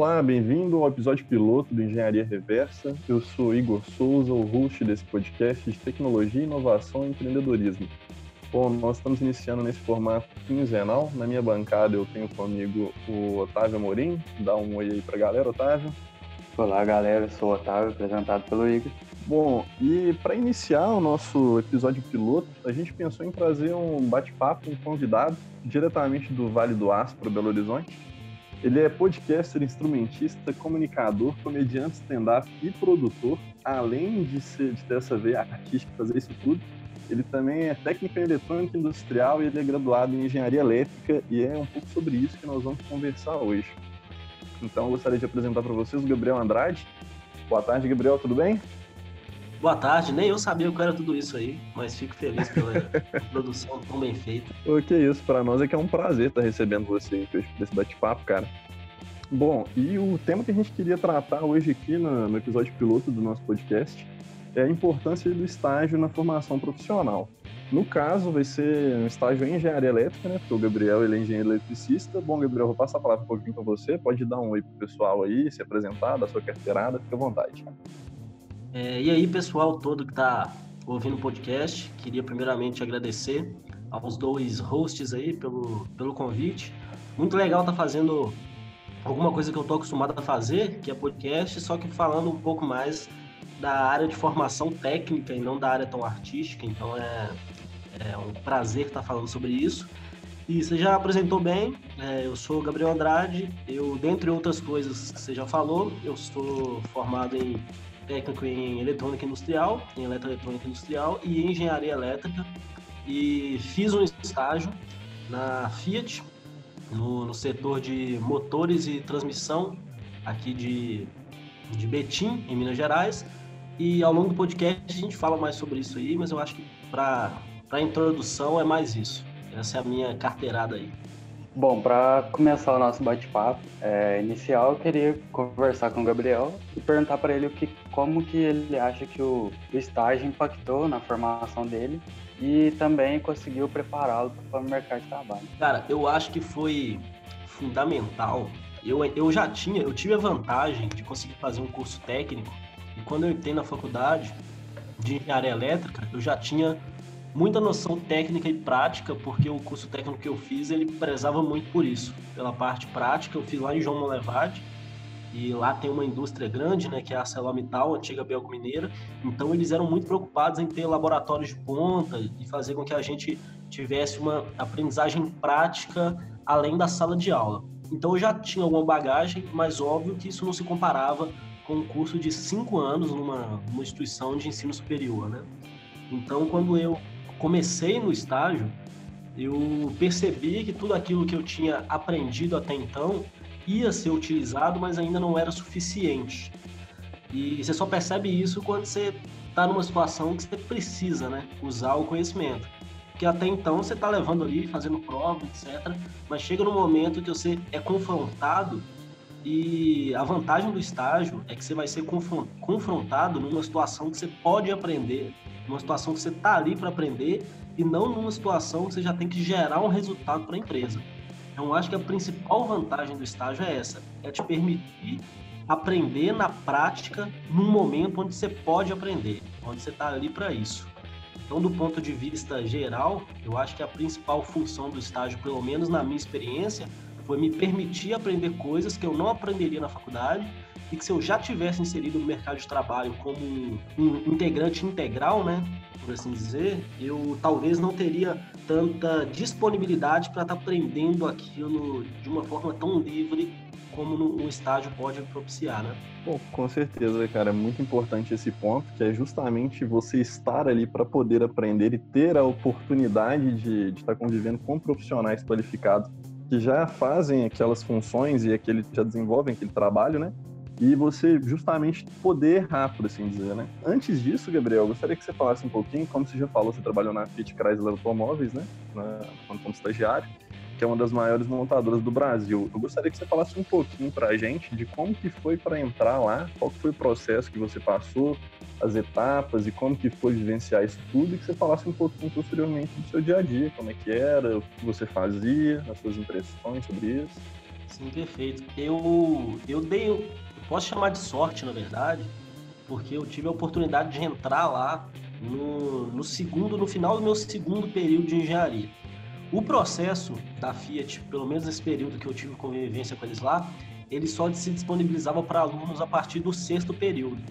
Olá, bem-vindo ao episódio piloto do Engenharia Reversa. Eu sou Igor Souza, o host desse podcast de tecnologia, inovação e empreendedorismo. Bom, nós estamos iniciando nesse formato quinzenal. Na minha bancada eu tenho comigo o Otávio Amorim. Dá um oi aí pra galera, Otávio. Olá, galera. Eu sou o Otávio, apresentado pelo Igor. Bom, e para iniciar o nosso episódio piloto, a gente pensou em trazer um bate-papo um convidado diretamente do Vale do Aço para Belo Horizonte ele é podcaster, instrumentista, comunicador, comediante, stand-up e produtor. Além de, ser, de ter essa veia artística, fazer isso tudo, ele também é técnico em eletrônica industrial e ele é graduado em engenharia elétrica e é um pouco sobre isso que nós vamos conversar hoje. Então, eu gostaria de apresentar para vocês o Gabriel Andrade. Boa tarde, Gabriel, tudo bem? Boa tarde, nem eu sabia o que era tudo isso aí, mas fico feliz pela produção tão bem feita. O que é isso, para nós é que é um prazer estar recebendo você desse bate-papo, cara. Bom, e o tema que a gente queria tratar hoje aqui no, no episódio piloto do nosso podcast é a importância do estágio na formação profissional. No caso, vai ser um estágio em engenharia elétrica, né? Porque o Gabriel ele é engenheiro eletricista. Bom, Gabriel, vou passar a palavra um pouquinho para você. Pode dar um oi pro pessoal aí, se apresentar, dar sua carteirada, fica à vontade. É, e aí, pessoal todo que está ouvindo o podcast, queria primeiramente agradecer aos dois hosts aí pelo, pelo convite. Muito legal estar tá fazendo alguma coisa que eu estou acostumado a fazer, que é podcast, só que falando um pouco mais da área de formação técnica e não da área tão artística. Então é, é um prazer estar tá falando sobre isso. E você já apresentou bem, é, eu sou Gabriel Andrade, eu, dentre outras coisas que você já falou, eu sou formado em técnico em eletrônica industrial, em eletroeletrônica industrial e engenharia elétrica. E fiz um estágio na Fiat, no, no setor de motores e transmissão, aqui de, de Betim, em Minas Gerais. E ao longo do podcast a gente fala mais sobre isso aí, mas eu acho que para a introdução é mais isso. Essa é a minha carteirada aí. Bom, para começar o nosso bate-papo é, inicial, eu queria conversar com o Gabriel e perguntar para ele o que, como que ele acha que o, o estágio impactou na formação dele e também conseguiu prepará-lo para o mercado de trabalho. Cara, eu acho que foi fundamental. Eu, eu já tinha, eu tive a vantagem de conseguir fazer um curso técnico e quando eu entrei na faculdade de engenharia elétrica, eu já tinha muita noção técnica e prática, porque o curso técnico que eu fiz, ele prezava muito por isso. Pela parte prática, eu fiz lá em João Molevade, e lá tem uma indústria grande, né, que é a ArcelorMittal, antiga Belco Mineira. Então eles eram muito preocupados em ter laboratórios de ponta e fazer com que a gente tivesse uma aprendizagem prática além da sala de aula. Então eu já tinha alguma bagagem, mas óbvio que isso não se comparava com um curso de cinco anos numa, numa instituição de ensino superior, né? Então quando eu comecei no estágio, eu percebi que tudo aquilo que eu tinha aprendido até então ia ser utilizado, mas ainda não era suficiente. E você só percebe isso quando você está numa situação que você precisa né, usar o conhecimento. Porque até então você está levando ali, fazendo prova, etc. Mas chega no momento que você é confrontado e a vantagem do estágio é que você vai ser confrontado numa situação que você pode aprender numa situação que você está ali para aprender e não numa situação que você já tem que gerar um resultado para a empresa. Então, acho que a principal vantagem do estágio é essa: é te permitir aprender na prática num momento onde você pode aprender, onde você está ali para isso. Então, do ponto de vista geral, eu acho que a principal função do estágio, pelo menos na minha experiência, foi me permitir aprender coisas que eu não aprenderia na faculdade e que se eu já tivesse inserido no mercado de trabalho como um integrante integral, né, por assim dizer, eu talvez não teria tanta disponibilidade para estar tá aprendendo aquilo de uma forma tão livre como no, estágio pode propiciar, né? Bom, com certeza, cara, é muito importante esse ponto, que é justamente você estar ali para poder aprender e ter a oportunidade de, de estar tá convivendo com profissionais qualificados que já fazem aquelas funções e aquele já desenvolvem aquele trabalho, né? e você justamente poder por assim dizer, né? Antes disso, Gabriel, gostaria que você falasse um pouquinho, como você já falou, você trabalhou na Fiat Chrysler Automóveis, né? Na, quando como estagiário, que é uma das maiores montadoras do Brasil. Eu gostaria que você falasse um pouquinho para a gente de como que foi para entrar lá, qual foi o processo que você passou, as etapas e como que foi vivenciar isso tudo e que você falasse um pouquinho posteriormente do seu dia a dia, como é que era, o que você fazia, as suas impressões sobre isso. Sim, perfeito. Eu, eu dei, eu posso chamar de sorte, na verdade, porque eu tive a oportunidade de entrar lá no, no segundo, no final do meu segundo período de engenharia. O processo da Fiat, pelo menos nesse período que eu tive convivência com eles lá, ele só se disponibilizava para alunos a partir do sexto período,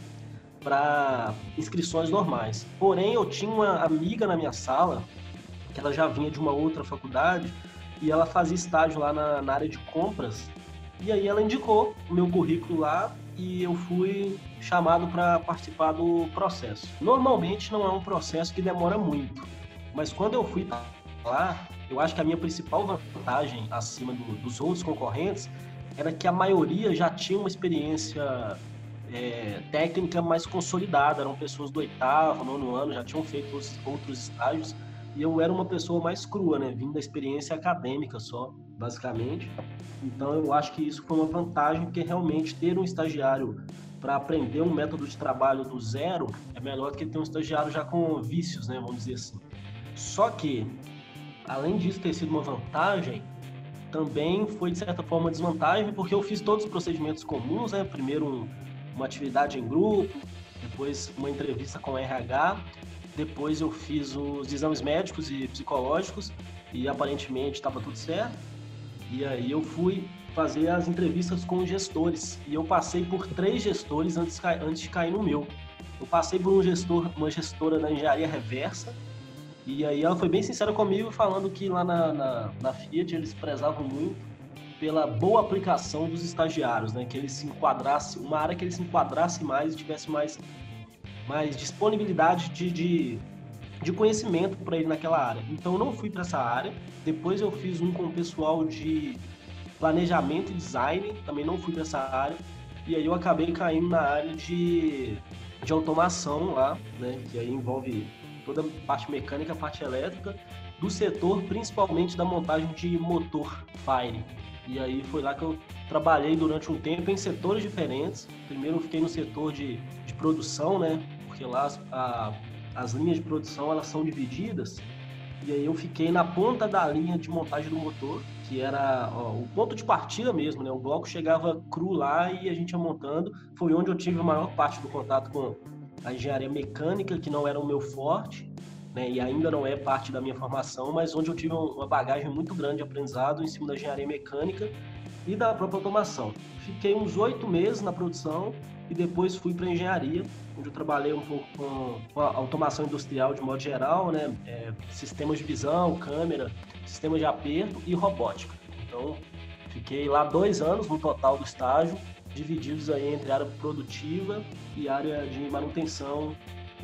para inscrições normais. Porém, eu tinha uma amiga na minha sala, que ela já vinha de uma outra faculdade, e ela fazia estágio lá na, na área de compras. E aí ela indicou o meu currículo lá e eu fui chamado para participar do processo. Normalmente não é um processo que demora muito, mas quando eu fui lá, eu acho que a minha principal vantagem acima do, dos outros concorrentes era que a maioria já tinha uma experiência é, técnica mais consolidada, eram pessoas do oitavo, nono ano, já tinham feito outros estágios, e eu era uma pessoa mais crua, né, vindo da experiência acadêmica só, basicamente. Então eu acho que isso foi uma vantagem, porque realmente ter um estagiário para aprender um método de trabalho do zero é melhor do que ter um estagiário já com vícios, né, vamos dizer assim. Só que, além disso ter sido uma vantagem, também foi de certa forma desvantagem, porque eu fiz todos os procedimentos comuns, né? Primeiro um, uma atividade em grupo, depois uma entrevista com o RH, depois eu fiz os exames médicos e psicológicos e aparentemente estava tudo certo. E aí eu fui fazer as entrevistas com os gestores e eu passei por três gestores antes, antes de cair no meu. Eu passei por um gestor, uma gestora da engenharia reversa, e aí ela foi bem sincera comigo, falando que lá na, na, na Fiat eles prezavam muito pela boa aplicação dos estagiários, né? Que eles se enquadrasse, uma área que eles se enquadrasse mais e tivesse mais, mais disponibilidade de, de, de conhecimento para ele naquela área. Então eu não fui para essa área. Depois eu fiz um com o pessoal de planejamento e design, também não fui para essa área. E aí eu acabei caindo na área de, de automação lá, né? Que aí envolve toda a parte mecânica, a parte elétrica, do setor, principalmente da montagem de motor Fire. E aí foi lá que eu trabalhei durante um tempo em setores diferentes. Primeiro eu fiquei no setor de, de produção, né? Porque lá as, a, as linhas de produção elas são divididas. E aí eu fiquei na ponta da linha de montagem do motor, que era ó, o ponto de partida mesmo, né? O bloco chegava cru lá e a gente ia montando. Foi onde eu tive a maior parte do contato com a engenharia mecânica, que não era o meu forte, né, e ainda não é parte da minha formação, mas onde eu tive uma bagagem muito grande de aprendizado em cima da engenharia mecânica e da própria automação. Fiquei uns oito meses na produção e depois fui para engenharia, onde eu trabalhei um pouco com, com automação industrial de modo geral, né, é, sistemas de visão, câmera, sistemas de aperto e robótica. Então, fiquei lá dois anos no total do estágio divididos aí entre área produtiva e área de manutenção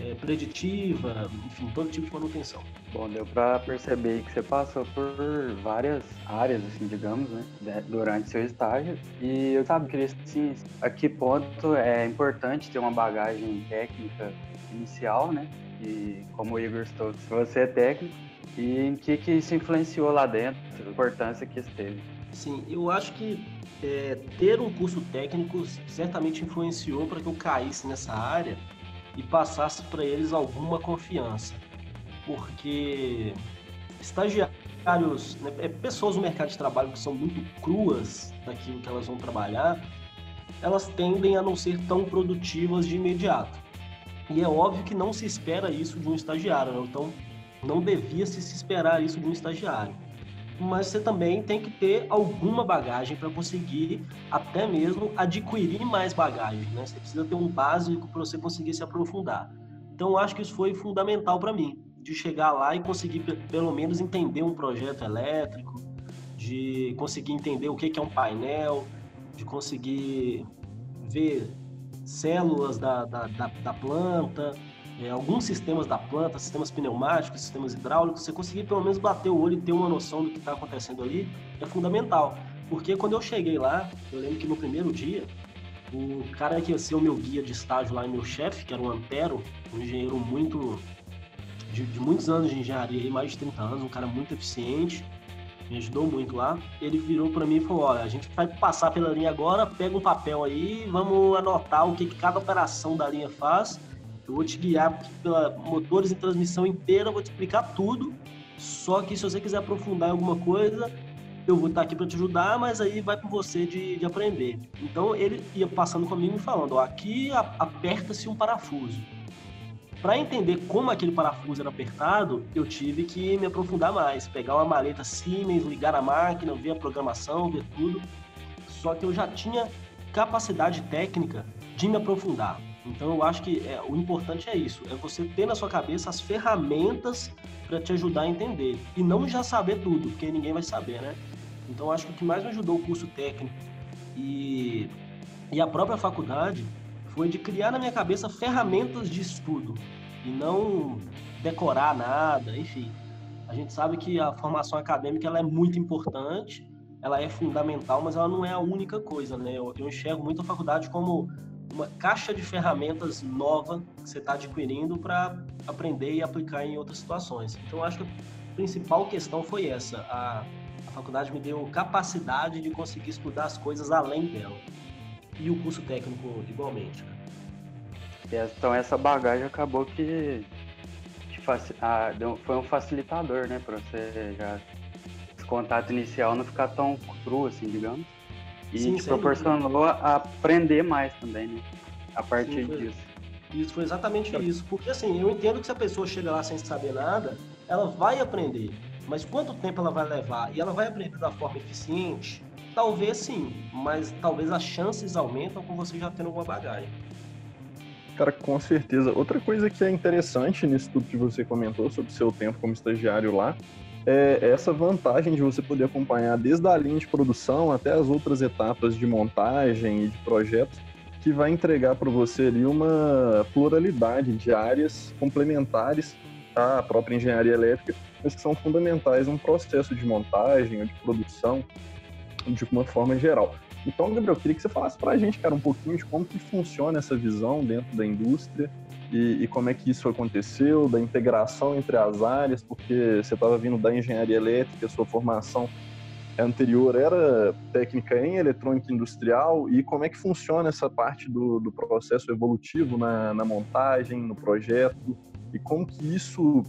é, preditiva, enfim, todo tipo de manutenção. Bom, deu para perceber que você passou por várias áreas, assim, digamos, né, durante seu estágio. E eu sabe, queria assim, a que ponto é importante ter uma bagagem técnica inicial, né? E como o Igor Stokes, você é técnico, e em que que isso influenciou lá dentro, a importância que isso teve? Sim, eu acho que é, ter um curso técnico certamente influenciou para que eu caísse nessa área e passasse para eles alguma confiança. Porque estagiários, né, é, pessoas no mercado de trabalho que são muito cruas daquilo que elas vão trabalhar, elas tendem a não ser tão produtivas de imediato. E é óbvio que não se espera isso de um estagiário, né? então não devia se esperar isso de um estagiário mas você também tem que ter alguma bagagem para conseguir até mesmo adquirir mais bagagem, né? Você precisa ter um básico para você conseguir se aprofundar. Então, acho que isso foi fundamental para mim, de chegar lá e conseguir pelo menos entender um projeto elétrico, de conseguir entender o que é um painel, de conseguir ver células da, da, da, da planta, é, alguns sistemas da planta, sistemas pneumáticos, sistemas hidráulicos, você conseguir pelo menos bater o olho e ter uma noção do que está acontecendo ali é fundamental. Porque quando eu cheguei lá, eu lembro que no primeiro dia, o cara que ia ser o meu guia de estágio lá, meu chefe, que era o Antero, um engenheiro muito. De, de muitos anos de engenharia, mais de 30 anos, um cara muito eficiente, me ajudou muito lá. Ele virou para mim e falou: Olha, a gente vai passar pela linha agora, pega um papel aí, vamos anotar o que, que cada operação da linha faz eu vou te guiar pela motores e transmissão inteira, vou te explicar tudo. Só que se você quiser aprofundar em alguma coisa, eu vou estar aqui para te ajudar, mas aí vai por você de, de aprender. Então ele ia passando comigo e falando, ó, aqui aperta-se um parafuso. Para entender como aquele parafuso era apertado, eu tive que me aprofundar mais, pegar uma maleta Siemens, ligar a máquina, ver a programação, ver tudo. Só que eu já tinha capacidade técnica de me aprofundar. Então eu acho que é, o importante é isso, é você ter na sua cabeça as ferramentas para te ajudar a entender e não já saber tudo, porque ninguém vai saber, né? Então acho que o que mais me ajudou o curso técnico e, e a própria faculdade foi de criar na minha cabeça ferramentas de estudo e não decorar nada, enfim. A gente sabe que a formação acadêmica ela é muito importante, ela é fundamental, mas ela não é a única coisa, né? Eu, eu enxergo muito a faculdade como uma caixa de ferramentas nova que você está adquirindo para aprender e aplicar em outras situações. Então, acho que a principal questão foi essa. A, a faculdade me deu capacidade de conseguir estudar as coisas além dela e o curso técnico igualmente. Então essa bagagem acabou que ah, foi um facilitador, né, para você já esse contato inicial não ficar tão cru assim, digamos. E Sim, te proporcionou a aprender mais também, né? A partir Sim, disso. Isso foi exatamente isso. Porque assim, eu entendo que se a pessoa chega lá sem saber nada, ela vai aprender. Mas quanto tempo ela vai levar? E ela vai aprender da forma eficiente? Talvez sim, mas talvez as chances aumentam com você já tendo alguma bagagem. Cara, com certeza. Outra coisa que é interessante nisso tudo que você comentou sobre seu tempo como estagiário lá é essa vantagem de você poder acompanhar desde a linha de produção até as outras etapas de montagem e de projetos, que vai entregar para você ali uma pluralidade de áreas complementares à própria engenharia elétrica, mas que são fundamentais num processo de montagem ou de produção de uma forma geral. Então, Gabriel, queria que você falasse para a gente, cara, um pouquinho de como que funciona essa visão dentro da indústria e, e como é que isso aconteceu, da integração entre as áreas, porque você estava vindo da engenharia elétrica, sua formação anterior era técnica em eletrônica industrial e como é que funciona essa parte do, do processo evolutivo na, na, montagem, no projeto e como que isso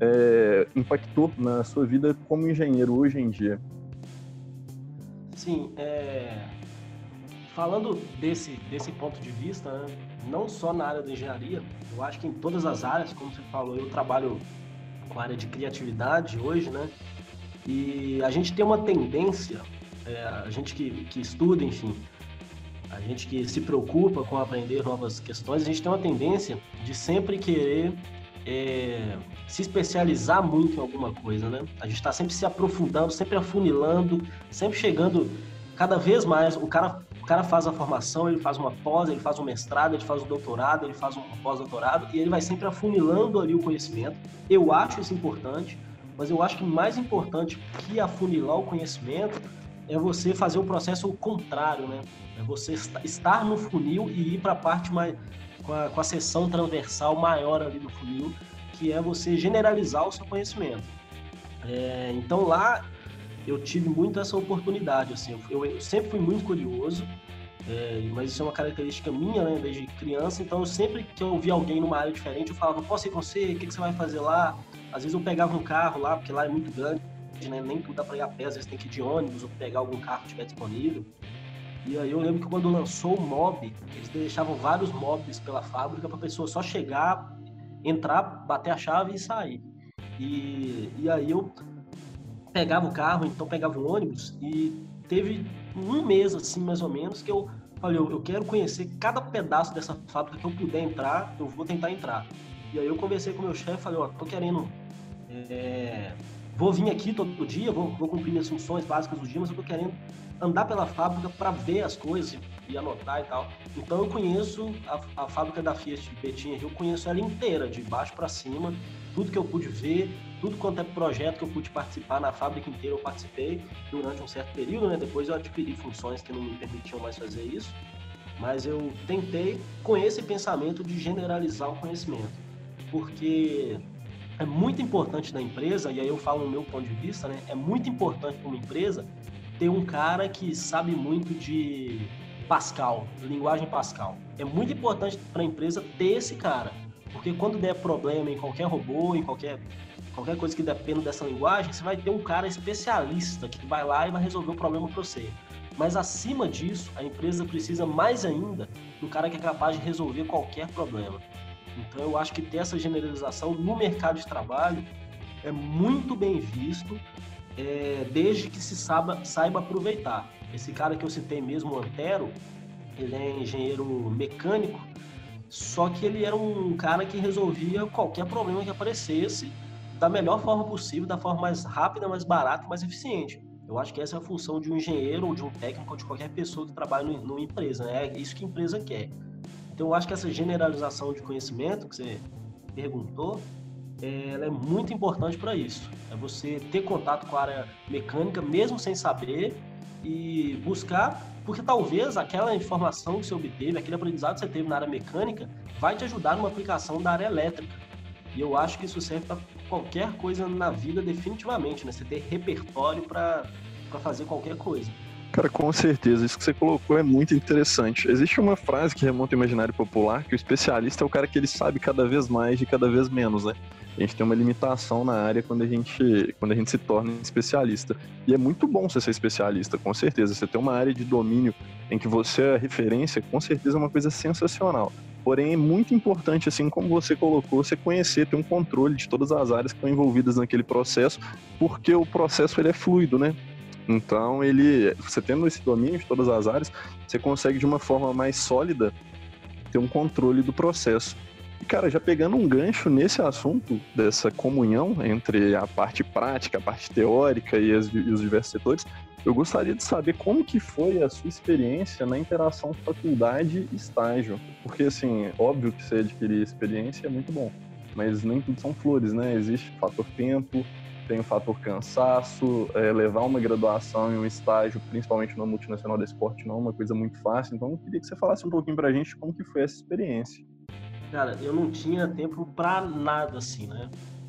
é, impactou na sua vida como engenheiro hoje em dia? Sim, é... falando desse, desse ponto de vista, né, não só na área da engenharia, eu acho que em todas as áreas, como você falou, eu trabalho com a área de criatividade hoje, né? E a gente tem uma tendência, é, a gente que, que estuda, enfim, a gente que se preocupa com aprender novas questões, a gente tem uma tendência de sempre querer é, se especializar muito em alguma coisa, né? A gente está sempre se aprofundando, sempre afunilando, sempre chegando cada vez mais. O cara, cara faz a formação, ele faz uma pós, ele faz um mestrado, ele faz um doutorado, ele faz um pós-doutorado e ele vai sempre afunilando ali o conhecimento. Eu acho isso importante, mas eu acho que mais importante que afunilar o conhecimento é você fazer o processo contrário, né? É você estar no funil e ir para a parte mais com a, com a seção transversal maior ali do funil que é você generalizar o seu conhecimento. É, então lá eu tive muito essa oportunidade, assim, eu, eu sempre fui muito curioso, é, mas isso é uma característica minha, né, desde criança, então eu sempre que eu via alguém numa área diferente, eu falava, posso ir com você? O que, que você vai fazer lá? Às vezes eu pegava um carro lá, porque lá é muito grande, né, nem tudo dá para ir a pé, às vezes tem que ir de ônibus ou pegar algum carro que estiver disponível. E aí eu lembro que quando lançou o mob, eles deixavam vários mobs pela fábrica para pessoa só chegar, entrar, bater a chave e sair. E, e aí eu pegava o carro, então pegava o ônibus e teve um mês assim mais ou menos que eu falei, eu, quero conhecer cada pedaço dessa fábrica que eu puder entrar, eu vou tentar entrar. E aí eu conversei com o meu chefe, falei, ó, tô querendo é, vou vir aqui todo dia, vou, vou cumprir minhas funções básicas do dia, mas eu tô querendo andar pela fábrica para ver as coisas e anotar e tal. Então eu conheço a, a fábrica da Fiat Betinha, eu conheço ela inteira, de baixo para cima, tudo que eu pude ver, tudo quanto é projeto que eu pude participar na fábrica inteira eu participei durante um certo período, né? Depois eu adquiri funções que não me permitiam mais fazer isso, mas eu tentei com esse pensamento de generalizar o conhecimento, porque é muito importante na empresa, e aí eu falo no meu ponto de vista, né? É muito importante para uma empresa ter um cara que sabe muito de Pascal, linguagem Pascal. É muito importante para a empresa ter esse cara, porque quando der problema em qualquer robô, em qualquer qualquer coisa que dependa dessa linguagem, você vai ter um cara especialista que vai lá e vai resolver o problema para você. Mas acima disso, a empresa precisa mais ainda do cara que é capaz de resolver qualquer problema. Então eu acho que ter essa generalização no mercado de trabalho é muito bem visto, é, desde que se saiba, saiba aproveitar. Esse cara que eu citei mesmo, o Antero, ele é engenheiro mecânico, só que ele era um cara que resolvia qualquer problema que aparecesse da melhor forma possível, da forma mais rápida, mais barata e mais eficiente. Eu acho que essa é a função de um engenheiro ou de um técnico ou de qualquer pessoa que trabalha numa empresa. Né? É isso que a empresa quer. Então, eu acho que essa generalização de conhecimento que você perguntou, é, ela é muito importante para isso. É você ter contato com a área mecânica, mesmo sem saber, e buscar, porque talvez aquela informação que você obteve, aquele aprendizado que você teve na área mecânica, vai te ajudar numa aplicação da área elétrica. E eu acho que isso serve para qualquer coisa na vida, definitivamente, né? Você ter repertório para fazer qualquer coisa. Cara, com certeza, isso que você colocou é muito interessante. Existe uma frase que remonta ao imaginário popular, que o especialista é o cara que ele sabe cada vez mais e cada vez menos, né? A gente tem uma limitação na área quando a gente, quando a gente se torna especialista. E é muito bom você ser especialista, com certeza. Você tem uma área de domínio em que você é referência, com certeza é uma coisa sensacional. Porém, é muito importante, assim como você colocou, você conhecer, ter um controle de todas as áreas que estão envolvidas naquele processo, porque o processo ele é fluido, né? Então, ele, você tendo esse domínio de todas as áreas, você consegue de uma forma mais sólida ter um controle do processo. E, cara, já pegando um gancho nesse assunto dessa comunhão entre a parte prática, a parte teórica e, as, e os diversos setores, eu gostaria de saber como que foi a sua experiência na interação faculdade estágio. Porque, assim, óbvio que você adquirir experiência é muito bom, mas nem tudo são flores, né? Existe fator tempo, tem o fator cansaço, é, levar uma graduação e um estágio, principalmente no multinacional do esporte, não é uma coisa muito fácil. Então, eu queria que você falasse um pouquinho pra gente como que foi essa experiência. Cara, eu não tinha tempo pra nada, assim, né?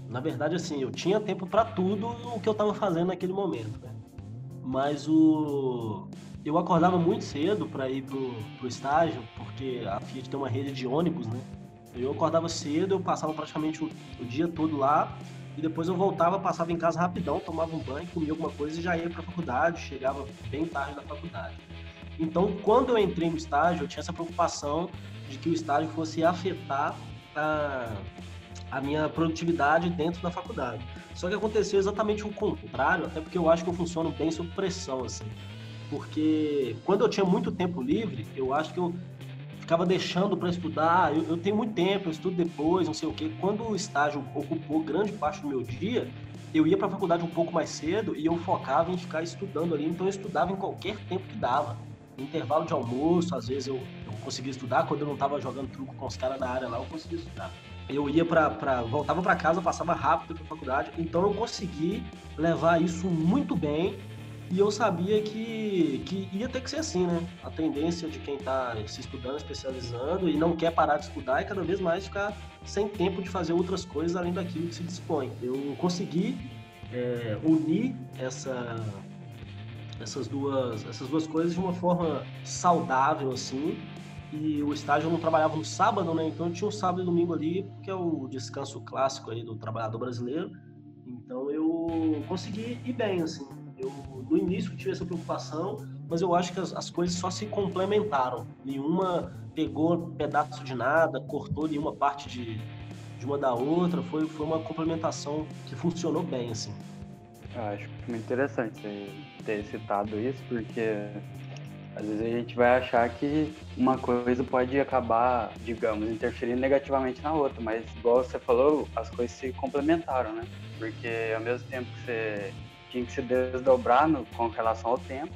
Na verdade, assim, eu tinha tempo para tudo o que eu tava fazendo naquele momento, né? Mas o... Eu acordava muito cedo para ir pro, pro estágio, porque a Fiat tem uma rede de ônibus, né? Eu acordava cedo, eu passava praticamente o, o dia todo lá, e depois eu voltava, passava em casa rapidão, tomava um banho, comia alguma coisa e já ia para a faculdade, chegava bem tarde da faculdade. Então, quando eu entrei no estágio, eu tinha essa preocupação de que o estágio fosse afetar a, a minha produtividade dentro da faculdade. Só que aconteceu exatamente o contrário, até porque eu acho que eu funciono bem sob pressão, assim. Porque quando eu tinha muito tempo livre, eu acho que eu ficava deixando para estudar. Eu, eu, tenho muito tempo, eu estudo depois, não sei o quê. Quando o estágio ocupou grande parte do meu dia, eu ia para a faculdade um pouco mais cedo e eu focava em ficar estudando ali. Então eu estudava em qualquer tempo que dava. No intervalo de almoço, às vezes eu, eu conseguia estudar. Quando eu não estava jogando truco com os caras da área lá, eu conseguia estudar. Eu ia para. voltava para casa, passava rápido para faculdade. Então eu consegui levar isso muito bem e eu sabia que, que ia ter que ser assim, né? A tendência de quem está se estudando, especializando e não quer parar de estudar é cada vez mais ficar sem tempo de fazer outras coisas além daquilo que se dispõe. Eu consegui é, unir essa, essas, duas, essas duas coisas de uma forma saudável, assim. E o estágio eu não trabalhava no sábado, né? Então eu tinha o sábado e domingo ali, que é o descanso clássico aí do trabalhador brasileiro. Então eu consegui ir bem, assim. Eu, no início, tive essa preocupação, mas eu acho que as, as coisas só se complementaram. Nenhuma pegou pedaço de nada, cortou nenhuma parte de, de uma da outra. Foi, foi uma complementação que funcionou bem, assim. Eu acho muito interessante ter citado isso, porque às vezes a gente vai achar que uma coisa pode acabar, digamos, interferindo negativamente na outra, mas igual você falou, as coisas se complementaram, né? Porque ao mesmo tempo que você tinha que se desdobrar no, com relação ao tempo.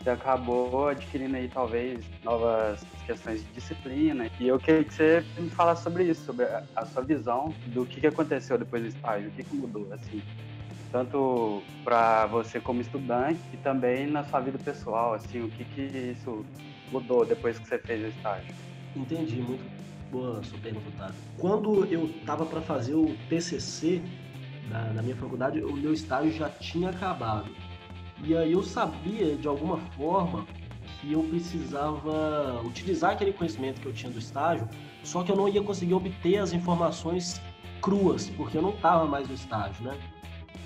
Você acabou adquirindo aí talvez novas questões de disciplina. E eu queria que você me falasse sobre isso, sobre a, a sua visão do que, que aconteceu depois do estágio, o que, que mudou, assim, tanto para você como estudante e também na sua vida pessoal, assim, o que, que isso mudou depois que você fez o estágio. Entendi, muito boa sua pergunta, tá? Quando eu estava para fazer o TCC, na, na minha faculdade, o meu estágio já tinha acabado. E aí eu sabia, de alguma forma, que eu precisava utilizar aquele conhecimento que eu tinha do estágio, só que eu não ia conseguir obter as informações cruas, porque eu não estava mais no estágio, né?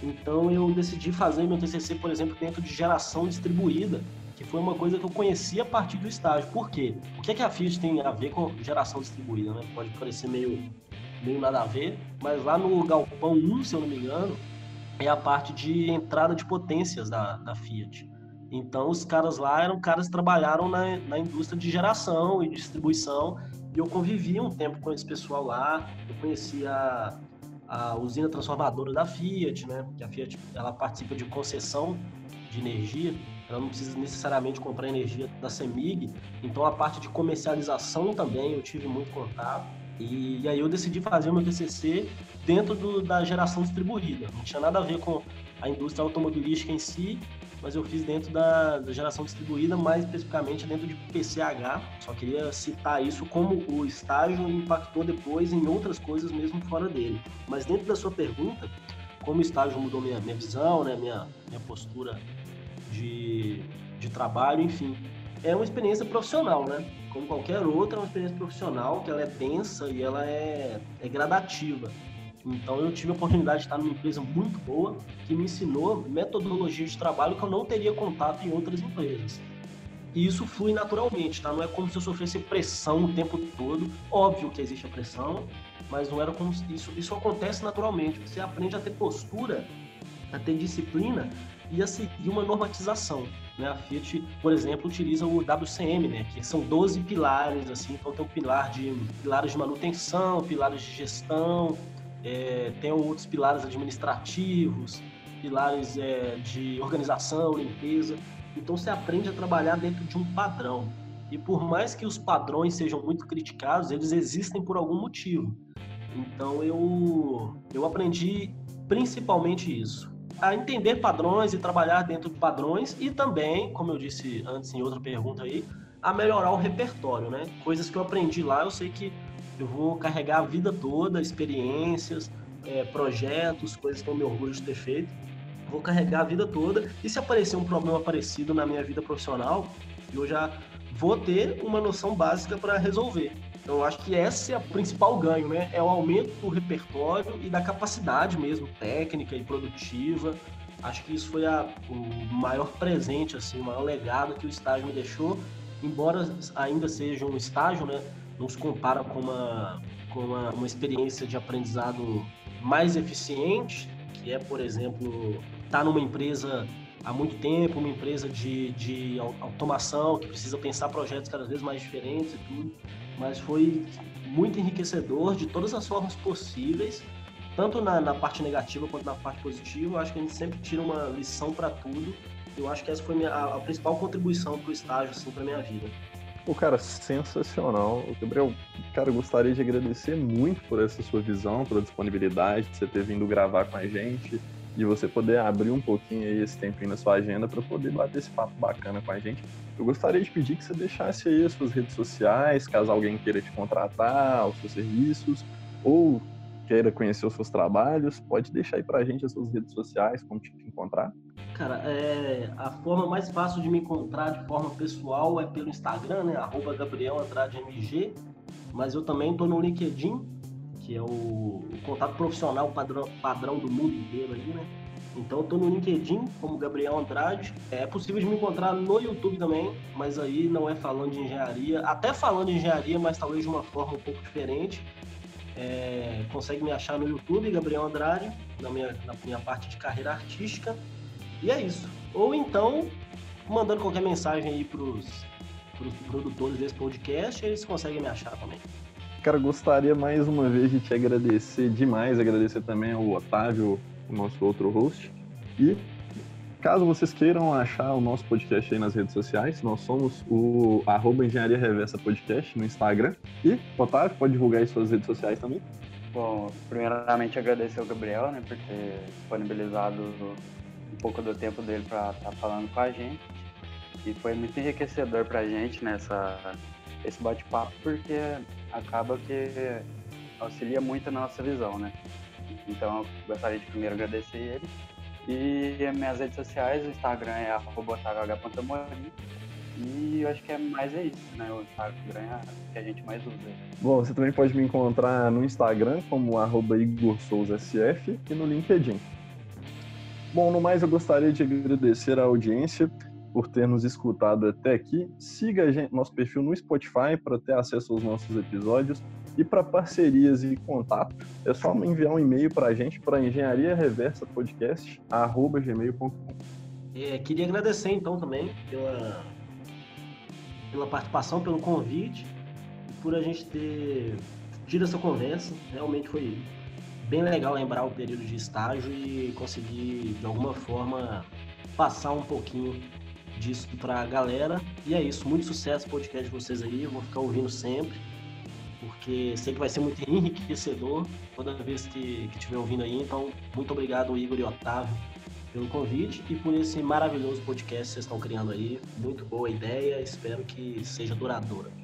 Então eu decidi fazer meu TCC, por exemplo, dentro de geração distribuída, que foi uma coisa que eu conheci a partir do estágio. Por quê? O que, é que a Fiat tem a ver com geração distribuída? Né? Pode parecer meio, meio nada a ver, mas lá no Galpão 1, se eu não me engano, é a parte de entrada de potências da, da Fiat. Então, os caras lá eram caras que trabalharam na, na indústria de geração e distribuição, e eu convivi um tempo com esse pessoal lá, eu conhecia a, usina transformadora da Fiat, né? Que a Fiat ela participa de concessão de energia, ela não precisa necessariamente comprar energia da CEMIG, então a parte de comercialização também eu tive muito contato. E, e aí eu decidi fazer o meu TCC dentro do, da geração distribuída. Não tinha nada a ver com a indústria automobilística em si, mas eu fiz dentro da, da, geração distribuída, mais especificamente dentro de PCH. Só queria citar isso como o estágio impactou depois em outras coisas mesmo fora dele. Mas dentro da sua pergunta, como o estágio mudou minha, minha visão, né, minha, minha postura de, de trabalho, enfim. É uma experiência profissional, né? Como qualquer outra, é uma experiência profissional que ela é densa e ela é, é gradativa. Então eu tive a oportunidade de estar numa empresa muito boa que me ensinou metodologia de trabalho que eu não teria contato em outras empresas. E isso flui naturalmente, tá? Não é como se eu sofresse pressão o tempo todo. Óbvio que existe a pressão, mas não era como se isso isso acontece naturalmente. Você aprende a ter postura, a ter disciplina e a seguir uma normatização. Né? A Fiat, por exemplo, utiliza o WCM, né? que são 12 pilares, assim, então tem o pilar de pilares de manutenção, pilares de gestão, é, tem outros pilares administrativos, pilares é, de organização, limpeza. Então você aprende a trabalhar dentro de um padrão. E por mais que os padrões sejam muito criticados, eles existem por algum motivo. Então eu, eu aprendi principalmente isso. A entender padrões e trabalhar dentro de padrões e também, como eu disse antes em outra pergunta aí, a melhorar o repertório, né? Coisas que eu aprendi lá, eu sei que eu vou carregar a vida toda, experiências, é, projetos, coisas que eu me orgulho de ter feito. Vou carregar a vida toda. E se aparecer um problema parecido na minha vida profissional, eu já vou ter uma noção básica para resolver. Então, eu acho que esse é o principal ganho, né? É o aumento do repertório e da capacidade mesmo técnica e produtiva. Acho que isso foi a, o maior presente, assim, o maior legado que o estágio me deixou. Embora ainda seja um estágio, né? Não se compara com uma, com uma, uma experiência de aprendizado mais eficiente, que é, por exemplo, estar tá numa empresa há muito tempo, uma empresa de, de automação que precisa pensar projetos cada vez mais diferentes e tudo, mas foi muito enriquecedor de todas as formas possíveis, tanto na, na parte negativa quanto na parte positiva. Eu acho que a gente sempre tira uma lição para tudo. Eu acho que essa foi minha, a, a principal contribuição para o estágio, assim, para minha vida. Pô, cara, sensacional. Gabriel, cara, gostaria de agradecer muito por essa sua visão, pela disponibilidade de você ter vindo gravar com a gente e você poder abrir um pouquinho aí esse tempinho na sua agenda para poder bater esse papo bacana com a gente. Eu gostaria de pedir que você deixasse aí as suas redes sociais, caso alguém queira te contratar, os seus serviços, ou queira conhecer os seus trabalhos, pode deixar aí pra gente as suas redes sociais, como te encontrar. Cara, é, a forma mais fácil de me encontrar de forma pessoal é pelo Instagram, né? Arroba Gabriel Andrade MG. Mas eu também estou no LinkedIn, que é o, o, contato profissional padrão, padrão do mundo inteiro aí, né? Então eu tô no LinkedIn como Gabriel Andrade. É possível de me encontrar no YouTube também, mas aí não é falando de engenharia. Até falando de engenharia, mas talvez de uma forma um pouco diferente. É, consegue me achar no YouTube, Gabriel Andrade, na minha, na minha parte de carreira artística. E é isso. Ou então, mandando qualquer mensagem aí pros, pros produtores desse podcast, eles conseguem me achar também. Cara, gostaria mais uma vez de te agradecer demais, agradecer também ao Otávio, o nosso outro host. E caso vocês queiram achar o nosso podcast aí nas redes sociais, nós somos o arroba Engenharia Reversa Podcast no Instagram. E, Otávio, pode divulgar aí suas redes sociais também? Bom, primeiramente agradecer ao Gabriel, né, por ter disponibilizado pouco do tempo dele para estar tá falando com a gente. E foi muito enriquecedor para a gente nessa esse bate-papo, porque acaba que auxilia muito a nossa visão, né? Então, eu gostaria de primeiro agradecer ele. E minhas redes sociais, o Instagram é otavh.morim E eu acho que é mais é isso, né? O Instagram é que a gente mais usa. Bom, você também pode me encontrar no Instagram como arroba Igor Souza SF e no LinkedIn. Bom, no mais eu gostaria de agradecer a audiência por ter nos escutado até aqui. Siga gente, nosso perfil no Spotify para ter acesso aos nossos episódios. E para parcerias e contato, é só enviar um e-mail para a gente para engenharia reversa podcast gmail.com. É, queria agradecer então também pela, pela participação, pelo convite, por a gente ter tido essa conversa. Realmente foi bem legal lembrar o período de estágio e conseguir de alguma forma passar um pouquinho disso para a galera. E é isso, muito sucesso podcast de vocês aí, eu vou ficar ouvindo sempre, porque sei que vai ser muito enriquecedor toda vez que estiver ouvindo aí. Então, muito obrigado, Igor e Otávio, pelo convite e por esse maravilhoso podcast que vocês estão criando aí. Muito boa ideia, espero que seja duradoura.